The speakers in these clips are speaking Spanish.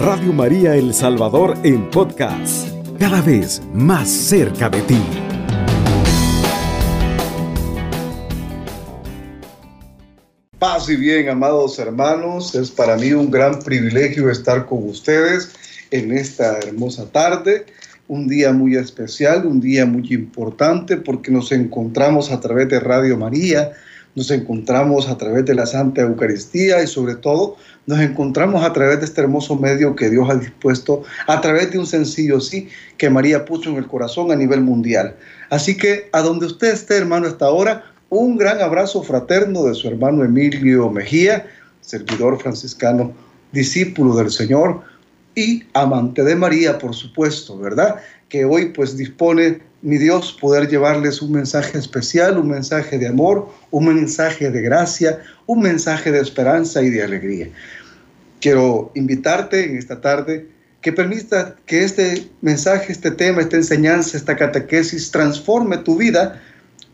Radio María El Salvador en podcast, cada vez más cerca de ti. Paz y bien, amados hermanos, es para mí un gran privilegio estar con ustedes en esta hermosa tarde, un día muy especial, un día muy importante porque nos encontramos a través de Radio María, nos encontramos a través de la Santa Eucaristía y sobre todo nos encontramos a través de este hermoso medio que Dios ha dispuesto, a través de un sencillo sí que María puso en el corazón a nivel mundial. Así que a donde usted esté, hermano, hasta ahora, un gran abrazo fraterno de su hermano Emilio Mejía, servidor franciscano, discípulo del Señor y amante de María, por supuesto, ¿verdad? Que hoy pues dispone mi Dios poder llevarles un mensaje especial, un mensaje de amor, un mensaje de gracia, un mensaje de esperanza y de alegría. Quiero invitarte en esta tarde que permita que este mensaje, este tema, esta enseñanza, esta catequesis transforme tu vida,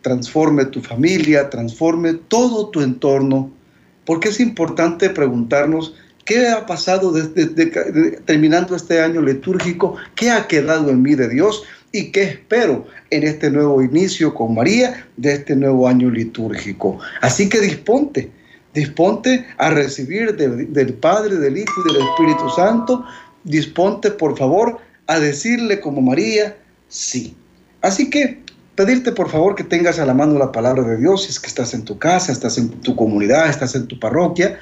transforme tu familia, transforme todo tu entorno, porque es importante preguntarnos qué ha pasado desde, terminando este año litúrgico, qué ha quedado en mí de Dios y qué espero en este nuevo inicio con María de este nuevo año litúrgico. Así que disponte, disponte a recibir del Padre, del Hijo y del Espíritu Santo, disponte por favor a decirle como María, sí. Así que pedirte por favor que tengas a la mano la palabra de Dios, si es que estás en tu casa, estás en tu comunidad, estás en tu parroquia,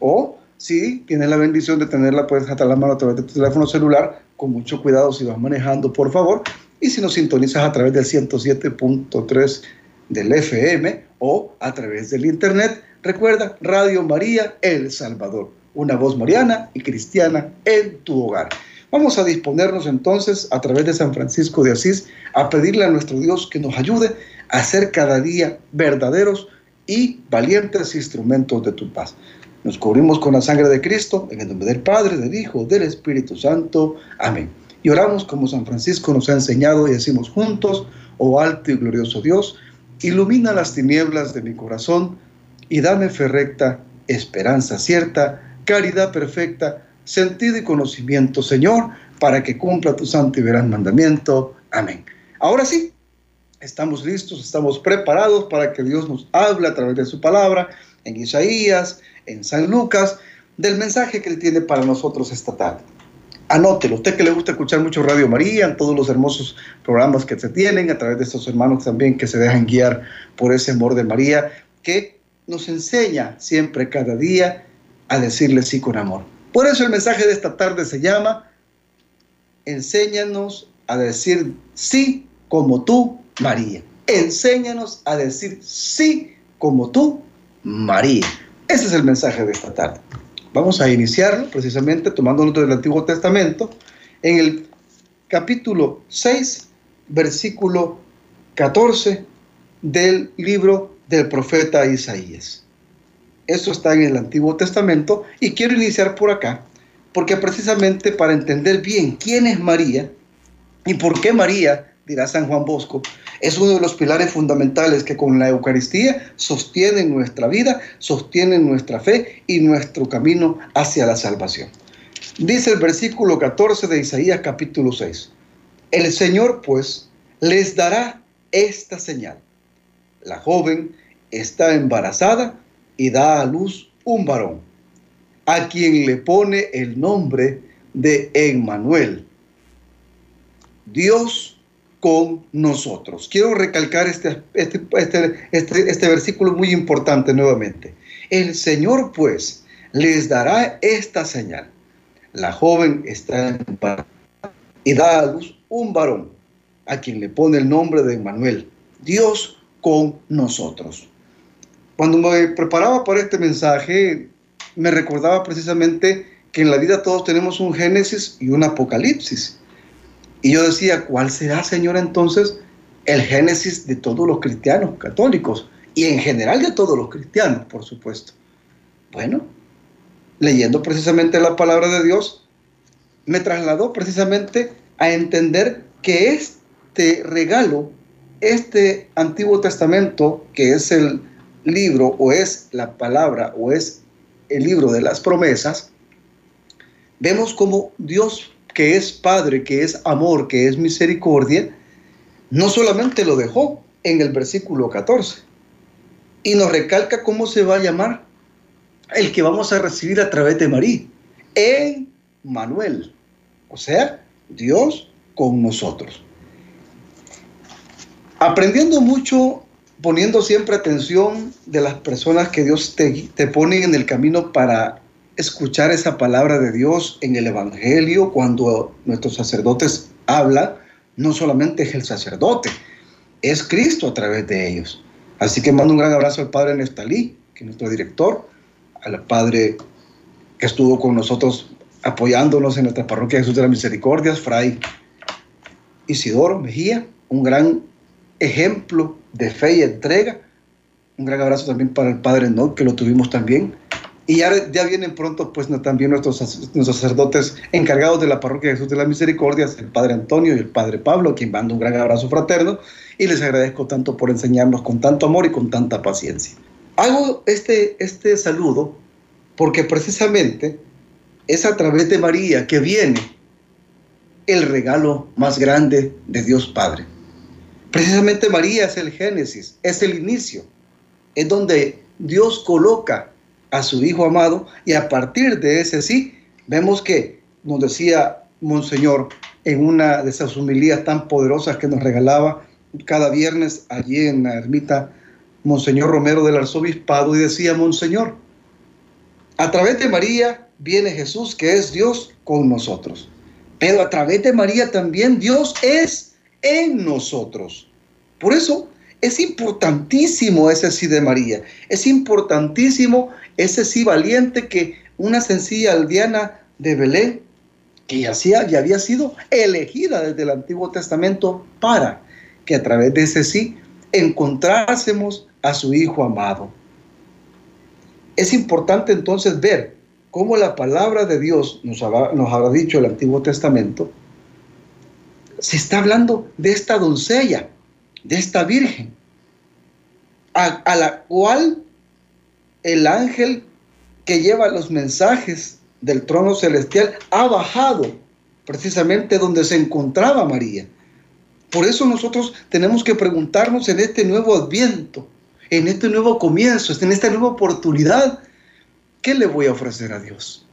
o si tienes la bendición de tenerla, puedes a la mano a través de tu teléfono celular, con mucho cuidado si vas manejando, por favor, y si nos sintonizas a través del 107.3 del FM o a través del Internet, recuerda Radio María El Salvador, una voz mariana y cristiana en tu hogar. Vamos a disponernos entonces a través de San Francisco de Asís a pedirle a nuestro Dios que nos ayude a ser cada día verdaderos y valientes instrumentos de tu paz. Nos cubrimos con la sangre de Cristo, en el nombre del Padre, del Hijo, del Espíritu Santo. Amén. Y oramos como San Francisco nos ha enseñado y decimos juntos, oh alto y glorioso Dios, ilumina las tinieblas de mi corazón y dame fe recta, esperanza cierta, caridad perfecta, sentido y conocimiento, Señor, para que cumpla tu santo y verán mandamiento. Amén. Ahora sí, estamos listos, estamos preparados para que Dios nos hable a través de su palabra en Isaías, en San Lucas, del mensaje que Él tiene para nosotros esta tarde anótelo. Usted que le gusta escuchar mucho Radio María, en todos los hermosos programas que se tienen, a través de estos hermanos también que se dejan guiar por ese amor de María, que nos enseña siempre, cada día, a decirle sí con amor. Por eso el mensaje de esta tarde se llama, enséñanos a decir sí como tú, María. Enséñanos a decir sí como tú, María. Ese es el mensaje de esta tarde. Vamos a iniciarlo precisamente tomándonos del Antiguo Testamento en el capítulo 6, versículo 14 del libro del profeta Isaías. Esto está en el Antiguo Testamento y quiero iniciar por acá, porque precisamente para entender bien quién es María y por qué María, dirá San Juan Bosco, es uno de los pilares fundamentales que con la Eucaristía sostienen nuestra vida, sostienen nuestra fe y nuestro camino hacia la salvación. Dice el versículo 14 de Isaías capítulo 6. El Señor pues les dará esta señal. La joven está embarazada y da a luz un varón, a quien le pone el nombre de Emmanuel. Dios con nosotros. Quiero recalcar este, este, este, este, este versículo muy importante nuevamente. El Señor pues les dará esta señal. La joven está en y da a luz un varón, a quien le pone el nombre de Emmanuel, Dios con nosotros. Cuando me preparaba para este mensaje, me recordaba precisamente que en la vida todos tenemos un Génesis y un Apocalipsis. Y yo decía, ¿cuál será, Señor, entonces el génesis de todos los cristianos católicos? Y en general de todos los cristianos, por supuesto. Bueno, leyendo precisamente la palabra de Dios, me trasladó precisamente a entender que este regalo, este Antiguo Testamento, que es el libro o es la palabra o es el libro de las promesas, vemos como Dios, que es Padre, que es amor, que es misericordia, no solamente lo dejó en el versículo 14, y nos recalca cómo se va a llamar el que vamos a recibir a través de María, en Manuel, o sea, Dios con nosotros. Aprendiendo mucho, poniendo siempre atención de las personas que Dios te, te pone en el camino para escuchar esa palabra de Dios en el Evangelio cuando nuestros sacerdotes hablan, no solamente es el sacerdote, es Cristo a través de ellos. Así que mando un gran abrazo al Padre Nestalí, que es nuestro director, al Padre que estuvo con nosotros apoyándonos en nuestra parroquia Jesús de las Misericordias, Fray Isidoro Mejía, un gran ejemplo de fe y entrega. Un gran abrazo también para el Padre No, que lo tuvimos también y ya, ya vienen pronto, pues también nuestros, nuestros sacerdotes encargados de la parroquia Jesús de las Misericordias, el Padre Antonio y el Padre Pablo, quien mando un gran abrazo fraterno y les agradezco tanto por enseñarnos con tanto amor y con tanta paciencia. Hago este, este saludo porque precisamente es a través de María que viene el regalo más grande de Dios Padre. Precisamente María es el génesis, es el inicio, es donde Dios coloca a su Hijo amado y a partir de ese sí, vemos que nos decía Monseñor en una de esas humilías tan poderosas que nos regalaba cada viernes allí en la ermita Monseñor Romero del Arzobispado y decía, Monseñor, a través de María viene Jesús que es Dios con nosotros, pero a través de María también Dios es en nosotros. Por eso es importantísimo ese sí de María, es importantísimo ese sí valiente que una sencilla aldeana de Belén, que ya, ya había sido elegida desde el Antiguo Testamento para que a través de ese sí encontrásemos a su Hijo amado. Es importante entonces ver cómo la palabra de Dios nos habrá, nos habrá dicho el Antiguo Testamento, se está hablando de esta doncella, de esta virgen, a la cual el ángel que lleva los mensajes del trono celestial ha bajado precisamente donde se encontraba María. Por eso nosotros tenemos que preguntarnos en este nuevo adviento, en este nuevo comienzo, en esta nueva oportunidad, ¿qué le voy a ofrecer a Dios?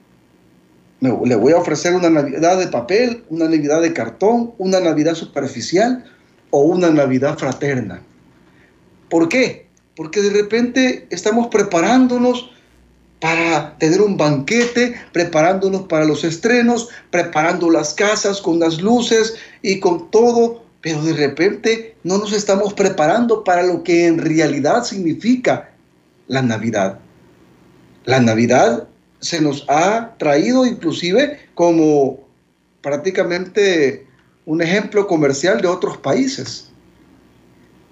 ¿Le voy a ofrecer una Navidad de papel, una Navidad de cartón, una Navidad superficial o una Navidad fraterna? ¿Por qué? Porque de repente estamos preparándonos para tener un banquete, preparándonos para los estrenos, preparando las casas con las luces y con todo, pero de repente no nos estamos preparando para lo que en realidad significa la Navidad. La Navidad se nos ha traído inclusive como prácticamente un ejemplo comercial de otros países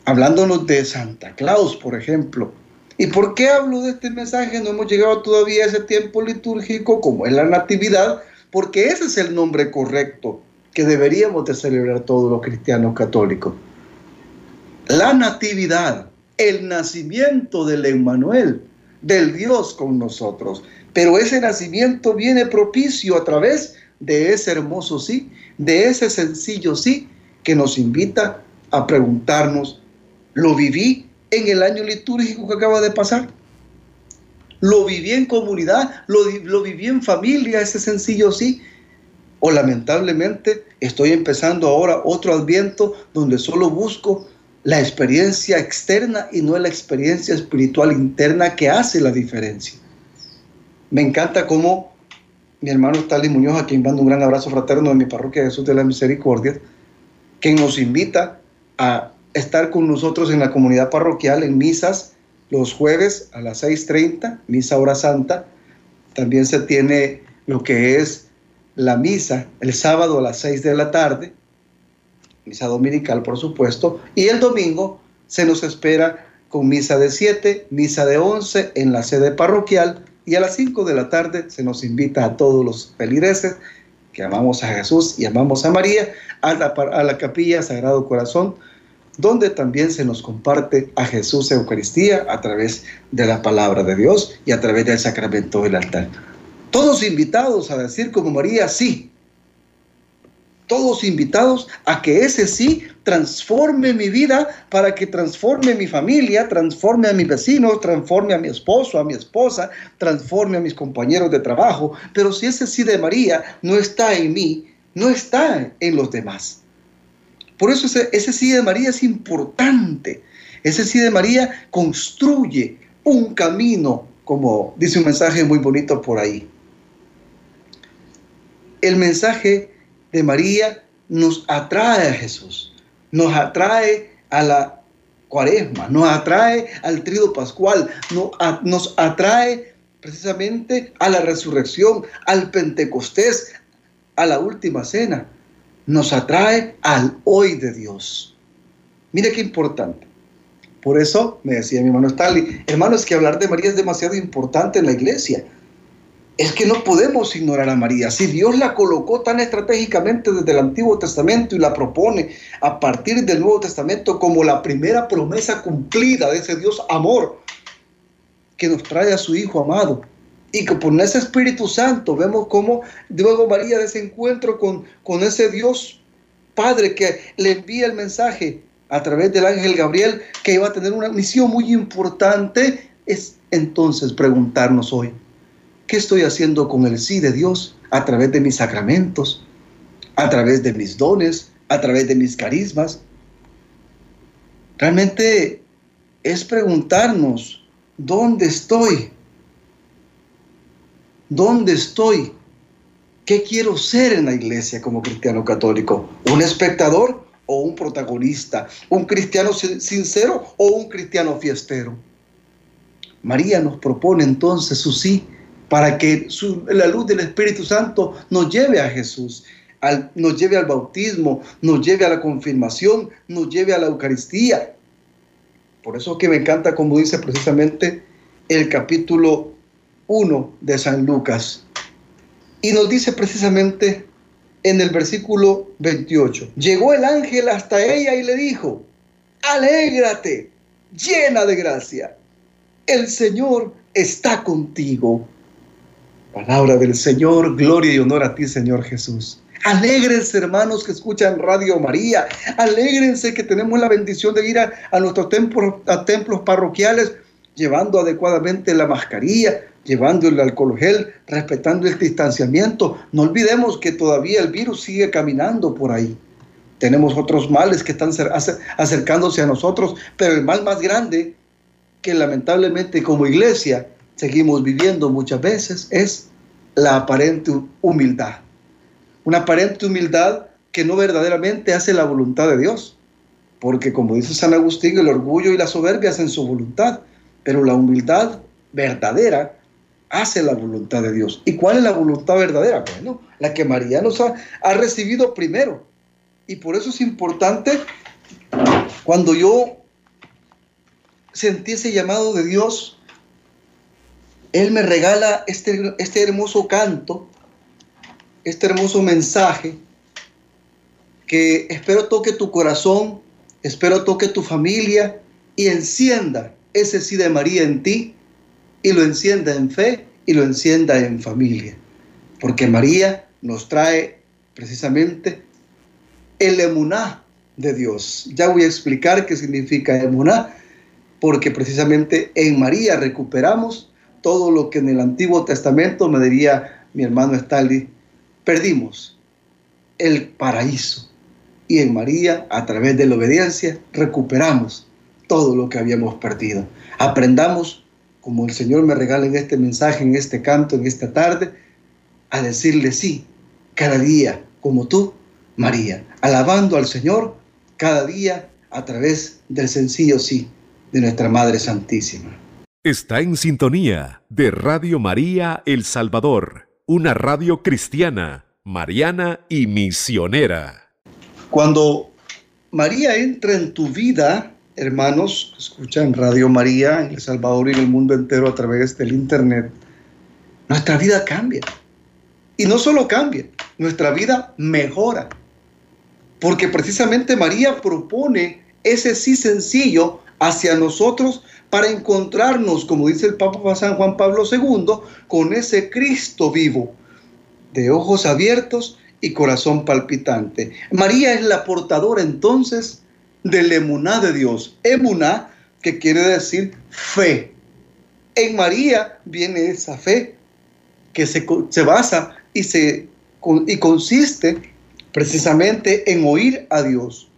hablándonos de Santa Claus, por ejemplo. ¿Y por qué hablo de este mensaje? No hemos llegado todavía a ese tiempo litúrgico como es la Natividad, porque ese es el nombre correcto que deberíamos de celebrar todos los cristianos católicos. La Natividad, el nacimiento del Emmanuel, del Dios con nosotros. Pero ese nacimiento viene propicio a través de ese hermoso sí, de ese sencillo sí, que nos invita a preguntarnos lo viví en el año litúrgico que acaba de pasar. Lo viví en comunidad, lo, viví en familia, ese sencillo sí. O lamentablemente estoy empezando ahora otro adviento donde solo busco la experiencia externa y no la experiencia espiritual interna que hace la diferencia. Me encanta cómo mi hermano Stalin Muñoz, a quien mando un gran abrazo fraterno de mi parroquia Jesús de la Misericordia, que nos invita a estar con nosotros en la comunidad parroquial en misas los jueves a las 6.30, misa hora santa. También se tiene lo que es la misa el sábado a las 6 de la tarde, misa dominical por supuesto, y el domingo se nos espera con misa de 7, misa de 11 en la sede parroquial y a las 5 de la tarde se nos invita a todos los feligreses que amamos a Jesús y amamos a María a la, a la capilla Sagrado Corazón donde también se nos comparte a Jesús Eucaristía a través de la palabra de Dios y a través del sacramento del altar. Todos invitados a decir como María, sí. Todos invitados a que ese sí transforme mi vida para que transforme mi familia, transforme a mis vecinos, transforme a mi esposo, a mi esposa, transforme a mis compañeros de trabajo. Pero si ese sí de María no está en mí, no está en los demás. Por eso ese, sí de María es importante. Ese sí de María construye un camino, como dice un mensaje muy bonito por ahí. El mensaje de María nos atrae a Jesús, nos atrae a la cuaresma, nos atrae al trido pascual, nos atrae precisamente a la resurrección, al Pentecostés, a la última cena. Nos atrae al hoy de Dios. Mire qué importante. Por eso me decía mi hermano Stanley, hermano, es que hablar de María es demasiado importante en la iglesia. Es que no podemos ignorar a María. Si Dios la colocó tan estratégicamente desde el Antiguo Testamento y la propone a partir del Nuevo Testamento como la primera promesa cumplida de ese Dios amor que nos trae a su Hijo amado. Y que por ese Espíritu Santo vemos cómo luego María de ese encuentro con, con ese Dios Padre que le envía el mensaje a través del ángel Gabriel que iba a tener una misión muy importante, es entonces preguntarnos hoy, ¿qué estoy haciendo con el sí de Dios a través de mis sacramentos, a través de mis dones, a través de mis carismas? Realmente es preguntarnos, ¿dónde estoy? ¿Dónde estoy? ¿Qué quiero ser en la iglesia como cristiano católico? ¿Un espectador o un protagonista, un cristiano sincero o un cristiano fiestero. María nos propone entonces su sí para que la luz del Espíritu Santo nos lleve a Jesús, nos lleve al bautismo, nos lleve a la confirmación, nos lleve a la Eucaristía. Por eso que me encanta como dice precisamente el capítulo 1 de San Lucas. Y nos dice precisamente en el versículo 28. Llegó el ángel hasta ella y le dijo, alégrate, llena de gracia, el Señor está contigo. Palabra del Señor, gloria y honor a ti, Señor Jesús. Alégrense, hermanos que escuchan Radio María. Alégrense que tenemos la bendición de ir a, nuestros templos, a templos parroquiales llevando adecuadamente la mascarilla, llevando el alcohol gel, respetando el distanciamiento. No olvidemos que todavía el virus sigue caminando por ahí. Tenemos otros males que están acercándose a nosotros, pero el mal más grande que lamentablemente como iglesia seguimos viviendo muchas veces es la aparente humildad. Una aparente humildad que no verdaderamente hace la voluntad de Dios. Porque como dice San Agustín, el orgullo y la soberbia hacen su voluntad, pero la humildad verdadera hace la voluntad de Dios. ¿Y cuál es la voluntad verdadera? Bueno, la que María nos ha, recibido primero. Y por eso es importante cuando yo sentí ese llamado de Dios, Él me regala este, este hermoso canto, este hermoso mensaje, que espero toque tu corazón, espero toque tu familia y encienda ese sí de María en ti y lo encienda en fe y lo encienda en familia. Porque María nos trae precisamente el emuná de Dios. Ya voy a explicar qué significa emuná, porque precisamente en María recuperamos todo lo que en el Antiguo Testamento, me diría mi hermano Stanley, perdimos el paraíso. Y en María, a través de la obediencia, recuperamos todo lo que habíamos perdido. Aprendamos como el Señor me regala en este mensaje, en este canto, en esta tarde, a decirle sí, cada día, como tú, María, alabando al Señor cada día a través del sencillo sí de nuestra Madre Santísima. Está en sintonía de Radio María El Salvador, una radio cristiana, mariana y misionera. Cuando María entra en tu vida, hermanos que escuchan Radio María en El Salvador y en el mundo entero a través del Internet, nuestra vida cambia. Y no solo cambia, nuestra vida mejora. Porque precisamente María propone ese sí sencillo hacia nosotros para encontrarnos, como dice el Papa San Juan Pablo II, con ese Cristo vivo, de ojos abiertos y corazón palpitante. María es la portadora entonces del emuná de Dios. Emuná, que quiere decir fe. En María viene esa fe que se, se basa y, se, y consiste precisamente en oír a Dios.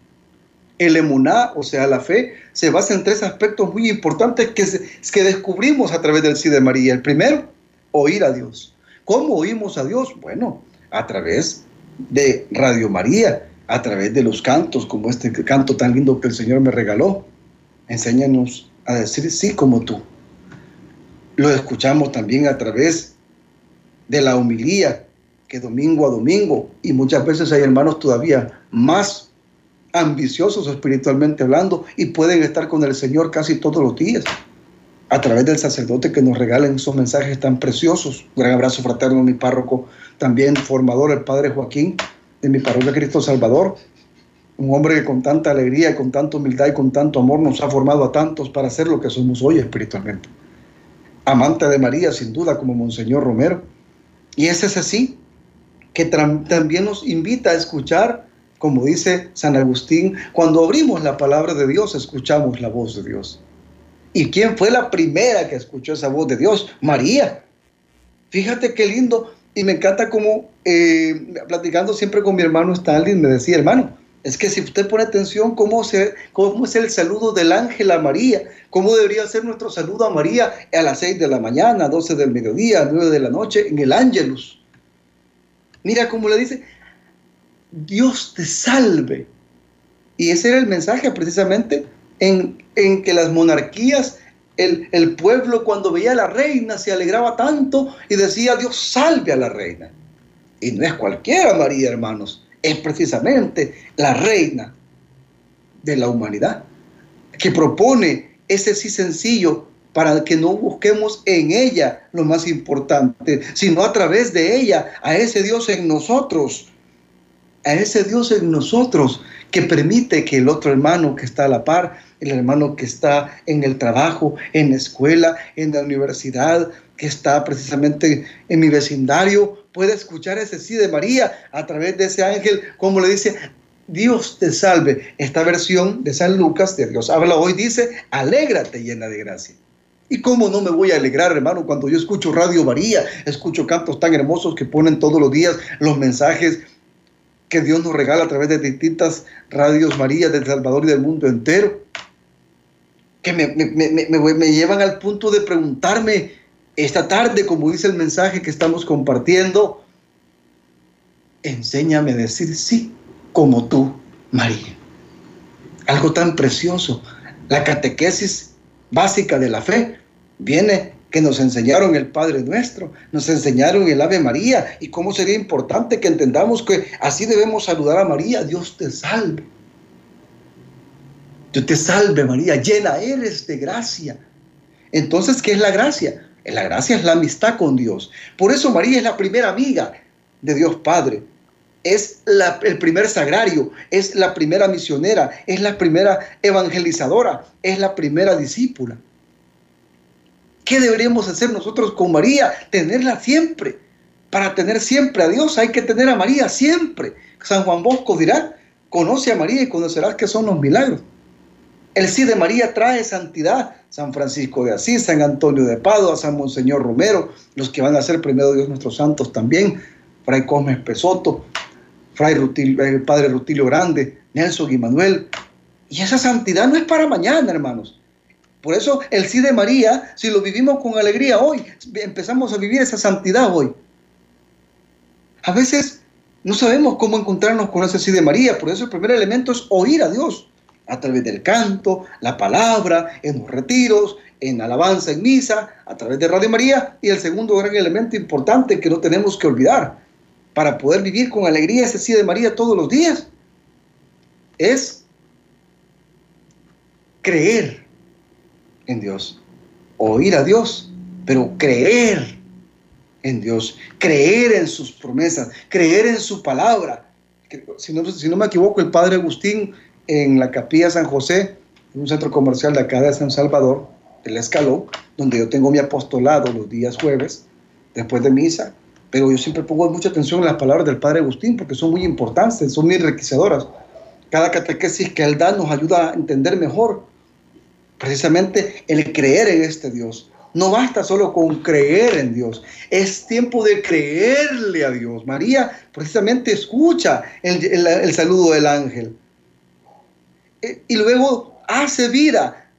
El emuná, o sea, la fe, se basa en tres aspectos muy importantes que, que descubrimos a través del sí de María. El primero, oír a Dios. ¿Cómo oímos a Dios? Bueno, a través de Radio María, a través de los cantos, como este canto tan lindo que el Señor me regaló. Enséñanos a decir sí como tú. Lo escuchamos también a través de la humilía, que domingo a domingo, y muchas veces hay hermanos todavía más ambiciosos espiritualmente hablando y pueden estar con el Señor casi todos los días a través del sacerdote que nos regalen esos mensajes tan preciosos. Un gran abrazo fraterno a mi párroco, también formador, el Padre Joaquín, de mi parroquia Cristo Salvador. Un hombre que con tanta alegría, con tanta humildad y con tanto amor nos ha formado a tantos para ser lo que somos hoy espiritualmente. Amante de María, sin duda, como Monseñor Romero. Y ese es así, que también nos invita a escuchar, como dice San Agustín, cuando abrimos la palabra de Dios, escuchamos la voz de Dios. ¿Y quién fue la primera que escuchó esa voz de Dios? María. Fíjate qué lindo. Y me encanta como, eh, platicando siempre con mi hermano Stanley, me decía, hermano, es que si usted pone atención cómo, se, cómo es el saludo del ángel a María, cómo debería ser nuestro saludo a María a las 6 de la mañana, 12 del mediodía, 9 de la noche, en el ángelus. Mira cómo le dice, Dios te salve. Y ese era el mensaje precisamente en, que las monarquías, el, pueblo cuando veía a la reina se alegraba tanto y decía, Dios salve a la reina. Y no es cualquiera, María, hermanos, es precisamente la reina de la humanidad, que propone ese sí sencillo para que no busquemos en ella lo más importante, sino a través de ella, a ese Dios en nosotros, a ese Dios en nosotros que permite que el otro hermano que está a la par, el hermano que está en el trabajo, en la escuela, en la universidad, que está precisamente en mi vecindario, pueda escuchar ese sí de María a través de ese ángel, como le dice, Dios te salve. Esta versión de San Lucas, de Dios habla hoy, dice, alégrate llena de gracia. ¿Y cómo no me voy a alegrar, hermano, cuando yo escucho Radio María, escucho cantos tan hermosos que ponen todos los días los mensajes que Dios nos regala a través de distintas radios María del Salvador y del mundo entero? Que me, me llevan al punto de preguntarme esta tarde, como dice el mensaje que estamos compartiendo, enséñame a decir sí como tú, María. Algo tan precioso. La catequesis básica de la fe viene que nos enseñaron el Padre Nuestro, nos enseñaron el Ave María y cómo sería importante que entendamos que así debemos saludar a María, Dios te salve. Dios te salve María, llena eres de gracia. Entonces, ¿qué es la gracia? La gracia es la amistad con Dios. Por eso María es la primera amiga de Dios Padre. Es el primer sagrario, es la primera misionera, es la primera evangelizadora, es la primera discípula. ¿Qué deberíamos hacer nosotros con María? Tenerla siempre. Para tener siempre a Dios hay que tener a María siempre. San Juan Bosco dirá, conoce a María y conocerás que son los milagros. El sí de María trae santidad. San Francisco de Asís, San Antonio de Padua, San Monseñor Romero, los que van a ser primero Dios nuestros santos también, Fray Cosme Pesoto, Fray Rutilio, el Padre Rutilio Grande, Nelson y Manuel. Y esa santidad no es para mañana, hermanos. Por eso el sí de María, si lo vivimos con alegría hoy, empezamos a vivir esa santidad hoy. A veces no sabemos cómo encontrarnos con ese sí de María, por eso el primer elemento es oír a Dios a través del canto, la palabra, en los retiros, en alabanza, en misa, a través de Radio María. Y el segundo gran elemento importante que no tenemos que olvidar para poder vivir con alegría ese sí de María todos los días es creer en Dios, oír a Dios, pero creer en Dios, creer en sus promesas, creer en su palabra. Si no, si no me equivoco, el padre Agustín en la Capilla San José, en un centro comercial de acá de San Salvador, el escalón, donde yo tengo mi apostolado los días jueves, después de misa, pero yo siempre pongo mucha atención en las palabras del Padre Agustín porque son muy importantes, son muy enriquecedoras. Cada catequesis que él da nos ayuda a entender mejor precisamente el creer en este Dios. No basta solo con creer en Dios, es tiempo de creerle a Dios. María precisamente escucha el, saludo del ángel e, y luego hace vida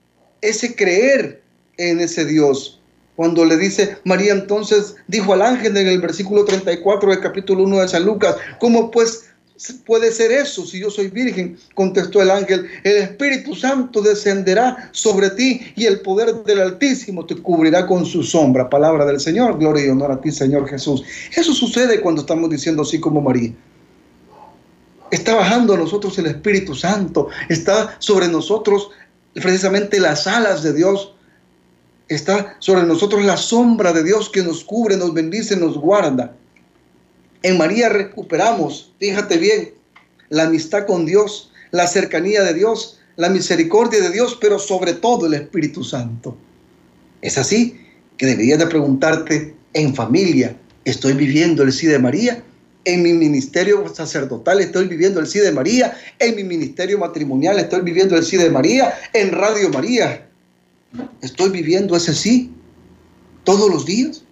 ese creer en ese Dios. Cuando le dice María entonces dijo al ángel en el versículo 34 del capítulo 1 de San Lucas, ¿cómo pues puede ser eso si yo soy virgen? Contestó el ángel, el Espíritu Santo descenderá sobre ti y el poder del Altísimo te cubrirá con su sombra. Palabra del Señor, gloria y honor a ti, Señor Jesús. Eso sucede cuando estamos diciendo así como María. Está bajando a nosotros el Espíritu Santo, está sobre nosotros precisamente las alas de Dios está sobre nosotros la sombra de Dios que nos cubre, nos bendice, nos guarda. En María recuperamos, fíjate bien, la amistad con Dios, la cercanía de Dios, la misericordia de Dios, pero sobre todo el Espíritu Santo. Es así que deberías de preguntarte en familia, ¿estoy viviendo el sí de María? En mi ministerio sacerdotal estoy viviendo el sí de María. En mi ministerio matrimonial estoy viviendo el sí de María. En Radio María Estoy viviendo ese sí todos los días.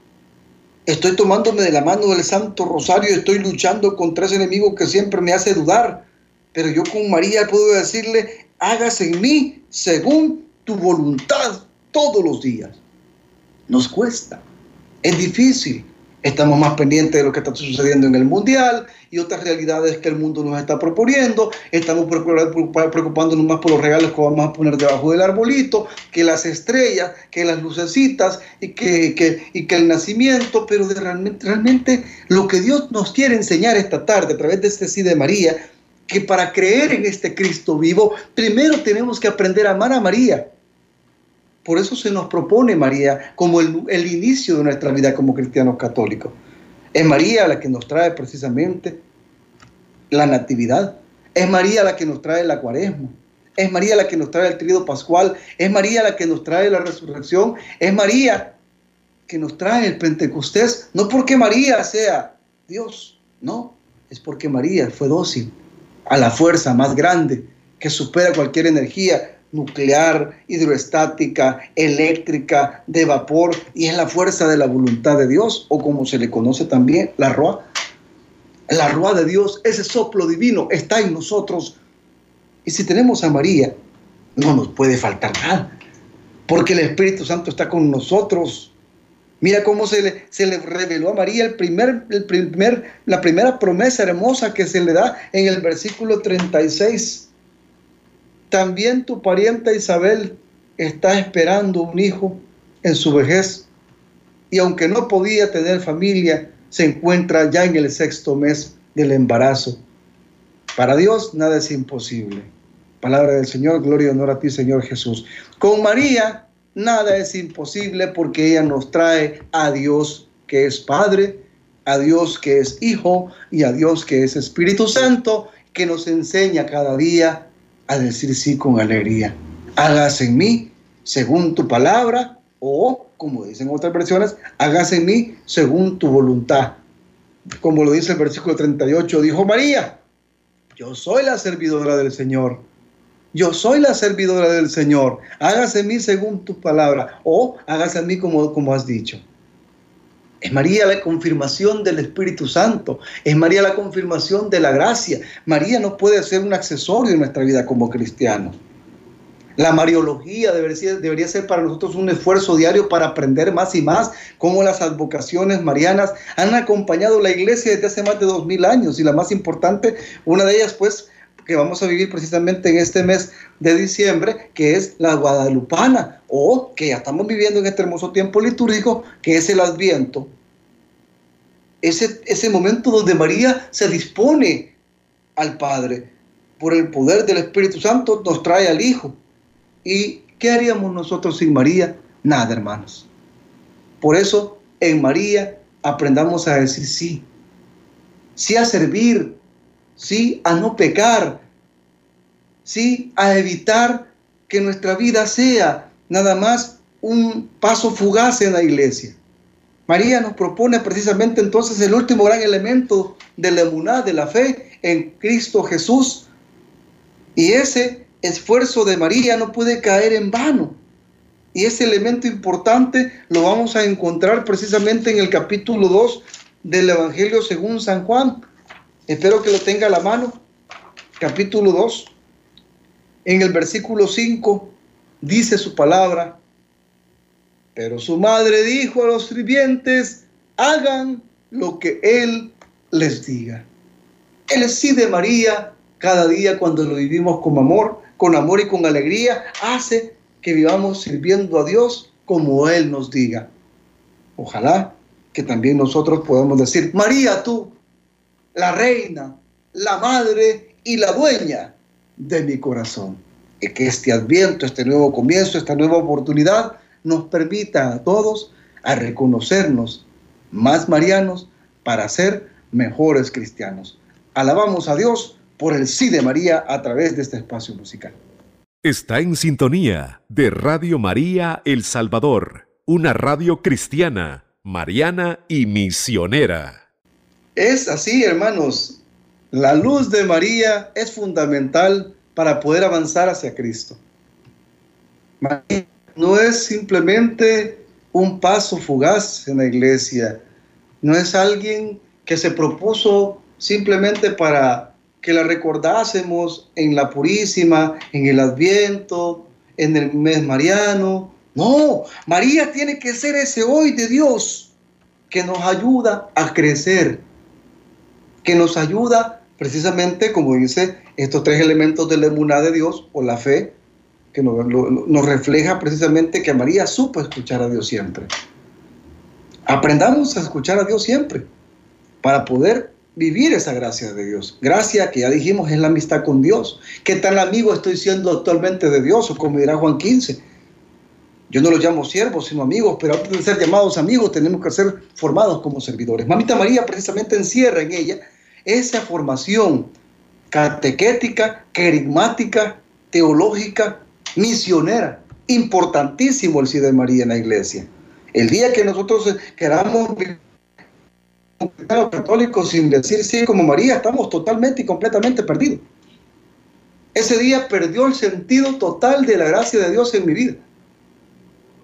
Estoy tomándome de la mano del Santo Rosario estoy luchando contra ese enemigo que siempre me hace dudar. Pero yo con María puedo decirle, hágase en mí según tu voluntad todos los días. Nos cuesta, es difícil, Estamos más pendientes de lo que está sucediendo en el mundial y otras realidades que el mundo nos está proponiendo. Estamos preocupándonos más por los regalos que vamos a poner debajo del arbolito, que las estrellas, que las lucecitas y que, y que el nacimiento. Pero realmente, realmente lo que Dios nos quiere enseñar esta tarde a través de este sí de María, que para creer en este Cristo vivo, primero tenemos que aprender a amar a María por eso se nos propone María como el, inicio de nuestra vida como cristianos católicos. Es María la que nos trae precisamente la natividad. Es María la que nos trae la cuaresma. Es María la que nos trae el tríodo pascual. Es María la que nos trae la resurrección. Es María que nos trae el Pentecostés. No porque María sea Dios, no. Es porque María fue dócil a la fuerza más grande que supera cualquier energía, nuclear, hidroestática, eléctrica, de vapor, y es la fuerza de la voluntad de Dios, o como se le conoce también, la Roa. La Roa de Dios, ese soplo divino, está en nosotros. Y si tenemos a María, no nos puede faltar nada, porque el Espíritu Santo está con nosotros. Mira cómo se le, se le reveló a María el primer, el primer, la primera promesa hermosa que se le da en el versículo 36 también tu parienta Isabel está esperando un hijo en su vejez y aunque no podía tener familia, se encuentra ya en el sexto mes del embarazo. Para Dios nada es imposible. Palabra del Señor, gloria y honor a ti, Señor Jesús. Con María nada es imposible porque ella nos trae a Dios que es Padre, a Dios que es Hijo y a Dios que es Espíritu Santo, que nos enseña cada día a decir sí con alegría. Hágase en mí según tu palabra o, como dicen otras versiones, hágase en mí según tu voluntad. Como lo dice el versículo 38, dijo María, yo soy la servidora del Señor. Yo soy la servidora del Señor. Hágase en mí según tu palabra o hágase en mí como, como has dicho. Es María la confirmación del Espíritu Santo. Es María la confirmación de la gracia. María no puede ser un accesorio en nuestra vida como cristianos. La Mariología debería ser, debería ser para nosotros un esfuerzo diario para aprender más y más cómo las advocaciones marianas han acompañado la iglesia desde hace más de dos mil años. Y la más importante, una de ellas, pues, que vamos a vivir precisamente en este mes de diciembre, que es la guadalupana, o que ya estamos viviendo en este hermoso tiempo litúrgico, que es el adviento. Ese, ese momento donde María se dispone al Padre, por el poder del Espíritu Santo, nos trae al Hijo. ¿Y qué haríamos nosotros sin María? Nada, hermanos. Por eso, en María aprendamos a decir sí. Sí a servir, sí a no pecar, sí a evitar que nuestra vida sea nada más un paso fugaz en la iglesia. María nos propone precisamente entonces el último gran elemento de la emuná, de la fe en Cristo Jesús. Y ese esfuerzo de María no puede caer en vano. Y ese elemento importante lo vamos a encontrar precisamente en el capítulo 2 del Evangelio según San Juan. Espero que lo tenga a la mano. Capítulo 2. En el versículo 5 dice su palabra. Pero su madre dijo a los sirvientes, hagan lo que él les diga. El sí de María, cada día cuando lo vivimos con amor, con amor y con alegría, hace que vivamos sirviendo a Dios como Él nos diga. Ojalá que también nosotros podamos decir, María, tú, la reina, la madre y la dueña de mi corazón. Y que este adviento, este nuevo comienzo, esta nueva oportunidad nos permita a todos a reconocernos más marianos para ser mejores cristianos. Alabamos a Dios por el sí de María a través de este espacio musical. Está en sintonía de Radio María El Salvador, una radio cristiana, mariana y misionera. Es así, hermanos. La luz de María es fundamental para poder avanzar hacia Cristo. María no es simplemente un paso fugaz en la iglesia, no es alguien que se propuso simplemente para que la recordásemos en la Purísima, en el Adviento, en el mes mariano. No, María tiene que ser ese hoy de Dios que nos ayuda a crecer, que nos ayuda precisamente, como dice, estos tres elementos de la emuná de Dios o la fe, que nos, nos refleja precisamente que María supo escuchar a Dios siempre. Aprendamos a escuchar a Dios siempre para poder vivir esa gracia de Dios. Gracia que ya dijimos es la amistad con Dios. ¿Qué tal amigo estoy siendo actualmente de Dios? O como dirá Juan 15. Yo no los llamo siervos, sino amigos, pero antes de ser llamados amigos tenemos que ser formados como servidores. Mamita María precisamente encierra en ella esa formación catequética, querigmática, teológica, misionera. Importantísimo el sí de María en la iglesia. El día que nosotros queramos católicos sin decir sí como María, estamos totalmente y completamente perdidos. Ese día perdió el sentido total de la gracia de Dios en mi vida.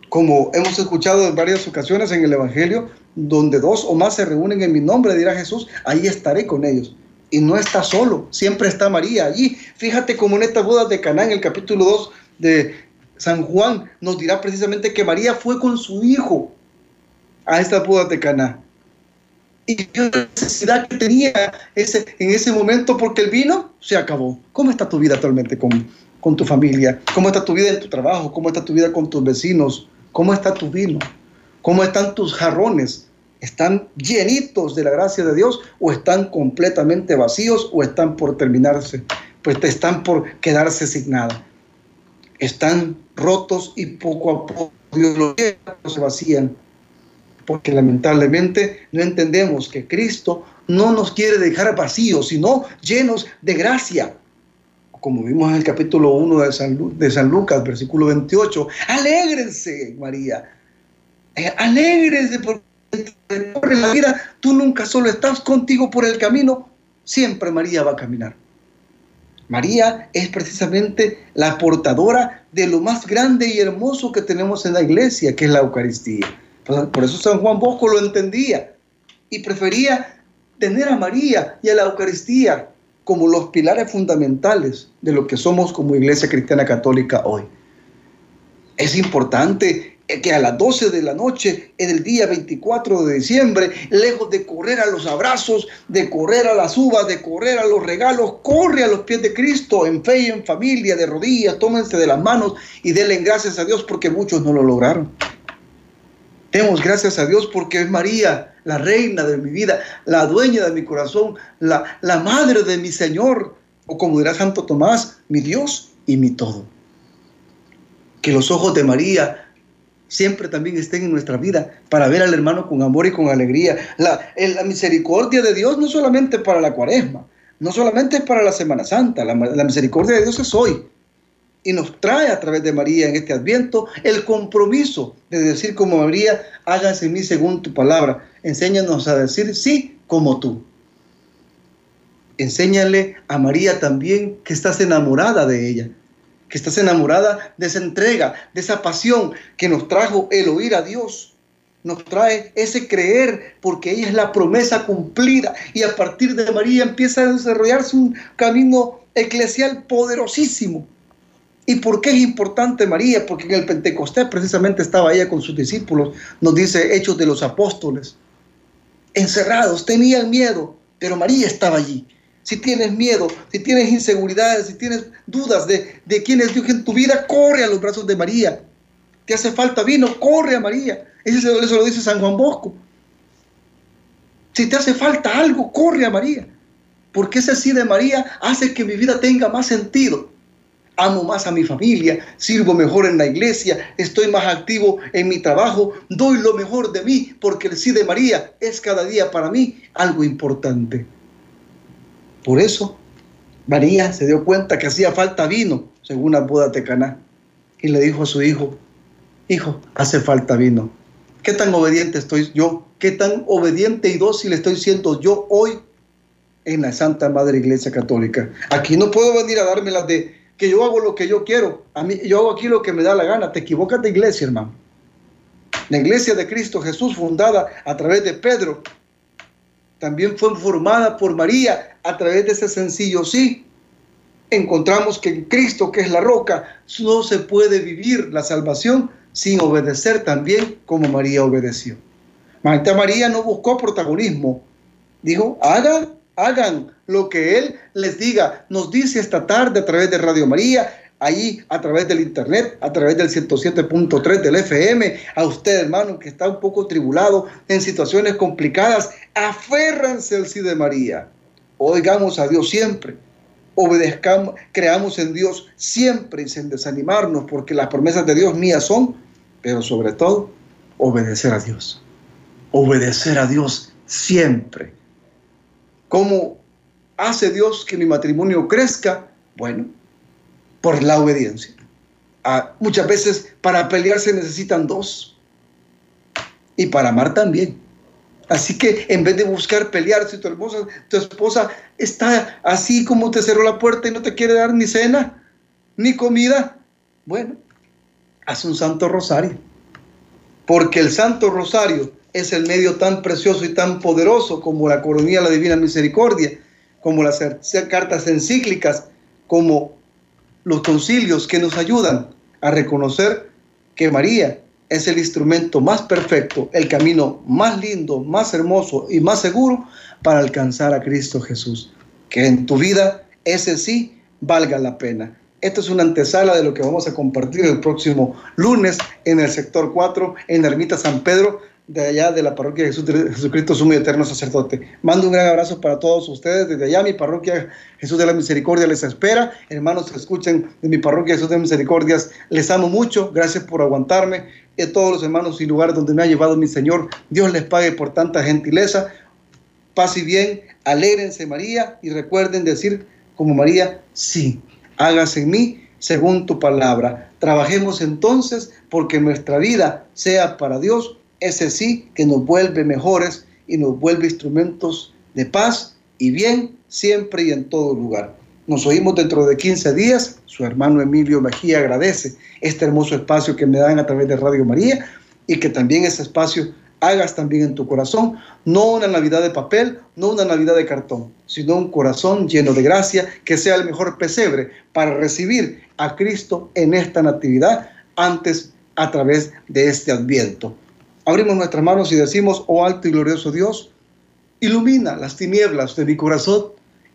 Como hemos escuchado en varias ocasiones en el Evangelio, donde dos o más se reúnen en mi nombre, dirá Jesús, ahí estaré con ellos. Y no está solo, siempre está María allí. Fíjate como en esta boda de Caná, en el capítulo 2 de San Juan, nos dirá precisamente que María fue con su hijo a esta boda de Caná y la necesidad que tenía ese, en ese momento porque el vino se acabó. ¿Cómo está tu vida actualmente con, con tu familia? ¿Cómo está tu vida en tu trabajo? ¿Cómo está tu vida con tus vecinos? ¿Cómo está tu vino? ¿Cómo están tus jarrones? ¿Están llenitos de la gracia de Dios o están completamente vacíos o están por terminarse? Pues están por quedarse sin nada. Están rotos y poco a poco los se vacían porque lamentablemente no entendemos que Cristo no nos quiere dejar vacíos, sino llenos de gracia. Como vimos en el capítulo 1 de San, Lucas, versículo 28, alégrense, María, eh, alégrense porque en la vida tú nunca solo estás contigo por el camino, siempre María va a caminar. María es precisamente la portadora de lo más grande y hermoso que tenemos en la iglesia, que es la Eucaristía. Por eso San Juan Bosco lo entendía y prefería tener a María y a la Eucaristía como los pilares fundamentales de lo que somos como Iglesia Cristiana Católica hoy. Es importante que a las 12 de la noche, en el día 24 de diciembre, lejos de correr a los abrazos, de correr a las uvas, de correr a los regalos, corre a los pies de Cristo en fe y en familia, de rodillas, tómense de las manos y denle gracias a Dios porque muchos no lo lograron. Demos gracias a Dios porque es María, la reina de mi vida, la dueña de mi corazón, la, la madre de mi Señor, o como dirá Santo Tomás, mi Dios y mi todo. Que los ojos de María siempre también estén en nuestra vida para ver al hermano con amor y con alegría. La, la misericordia de Dios no solamente para la cuaresma, no solamente para la Semana Santa, la, la misericordia de Dios es hoy y nos trae a través de María en este adviento el compromiso de decir como María, hágase en mí según tu palabra. Enséñanos a decir sí como tú. Enséñale a María también que estás enamorada de ella, que estás enamorada de esa entrega, de esa pasión que nos trajo el oír a Dios. Nos trae ese creer porque ella es la promesa cumplida y a partir de María empieza a desarrollarse un camino eclesial poderosísimo ¿Y por qué es importante María? Porque en el Pentecostés precisamente estaba ella con sus discípulos, nos dice Hechos de los Apóstoles. Encerrados, tenían miedo, pero María estaba allí. Si tienes miedo, si tienes inseguridades, si tienes dudas de, de quién es Dios en tu vida, corre a los brazos de María. Te hace falta vino, corre a María. Eso, eso lo dice San Juan Bosco. Si te hace falta algo, corre a María. Porque ese sí de María hace que mi vida tenga más sentido amo más a mi familia, sirvo mejor en la iglesia, estoy más activo en mi trabajo, doy lo mejor de mí, porque el sí de María es cada día para mí algo importante. Por eso, María se dio cuenta que hacía falta vino, según la boda de y le dijo a su hijo, hijo, hace falta vino. ¿Qué tan obediente estoy yo? ¿Qué tan obediente y dócil estoy siendo yo hoy en la Santa Madre Iglesia Católica? Aquí no puedo venir a darme las de que yo hago lo que yo quiero. A mí, yo hago aquí lo que me da la gana. Te equivocas de iglesia, hermano. La iglesia de Cristo Jesús, fundada a través de Pedro, también fue formada por María a través de ese sencillo sí. Encontramos que en Cristo, que es la roca, no se puede vivir la salvación sin obedecer también como María obedeció. María no buscó protagonismo. Dijo, haga hagan lo que Él les diga. Nos dice esta tarde a través de Radio María, ahí a través del internet, a través del 107.3 del FM, a usted hermano que está un poco tribulado en situaciones complicadas, aférranse al sí de María. Oigamos a Dios siempre. Obedezcamos, creamos en Dios siempre y sin desanimarnos, porque las promesas de Dios mías son, pero sobre todo, obedecer a Dios. Obedecer a Dios siempre ¿Cómo hace Dios que mi matrimonio crezca? Bueno, por la obediencia. Ah, muchas veces para pelear se necesitan dos. Y para amar también. Así que en vez de buscar pelear, si tu, hermosa, tu esposa está así como te cerró la puerta y no te quiere dar ni cena, ni comida, bueno, haz un santo rosario. Porque el santo rosario es el medio tan precioso y tan poderoso como la coronilla de la Divina Misericordia, como las cartas encíclicas, como los concilios que nos ayudan a reconocer que María es el instrumento más perfecto, el camino más lindo, más hermoso y más seguro para alcanzar a Cristo Jesús. Que en tu vida ese sí valga la pena. Esta es una antesala de lo que vamos a compartir el próximo lunes en el sector 4, en la Ermita San Pedro, de allá de la parroquia de Jesucristo Sumo y Eterno Sacerdote. Mando un gran abrazo para todos ustedes. Desde allá mi parroquia Jesús de la Misericordia les espera. Hermanos escuchen de mi parroquia Jesús de Misericordias, les amo mucho. Gracias por aguantarme. Y a todos los hermanos y lugares donde me ha llevado mi Señor, Dios les pague por tanta gentileza. Paz y bien, alégrense María y recuerden decir como María, sí, hágase en mí según tu palabra. Trabajemos entonces porque nuestra vida sea para Dios ese sí que nos vuelve mejores y nos vuelve instrumentos de paz y bien siempre y en todo lugar. Nos oímos dentro de 15 días. Su hermano Emilio Mejía agradece este hermoso espacio que me dan a través de Radio María y que también ese espacio hagas también en tu corazón, no una Navidad de papel, no una Navidad de cartón, sino un corazón lleno de gracia que sea el mejor pesebre para recibir a Cristo en esta natividad antes a través de este adviento abrimos nuestras manos y decimos, oh alto y glorioso Dios, ilumina las tinieblas de mi corazón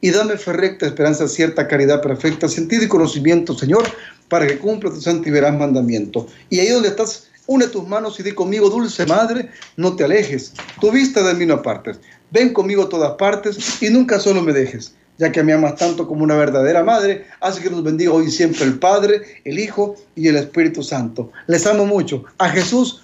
y dame fe recta, esperanza cierta, caridad perfecta, sentido y conocimiento, Señor, para que cumpla tu santo y verás mandamiento. Y ahí donde estás, une tus manos y di conmigo, dulce Madre, no te alejes, tu vista de mí no apartes. Ven conmigo a todas partes y nunca solo me dejes, ya que me amas tanto como una verdadera madre, hace que nos bendiga hoy siempre el Padre, el Hijo y el Espíritu Santo. Les amo mucho. A Jesús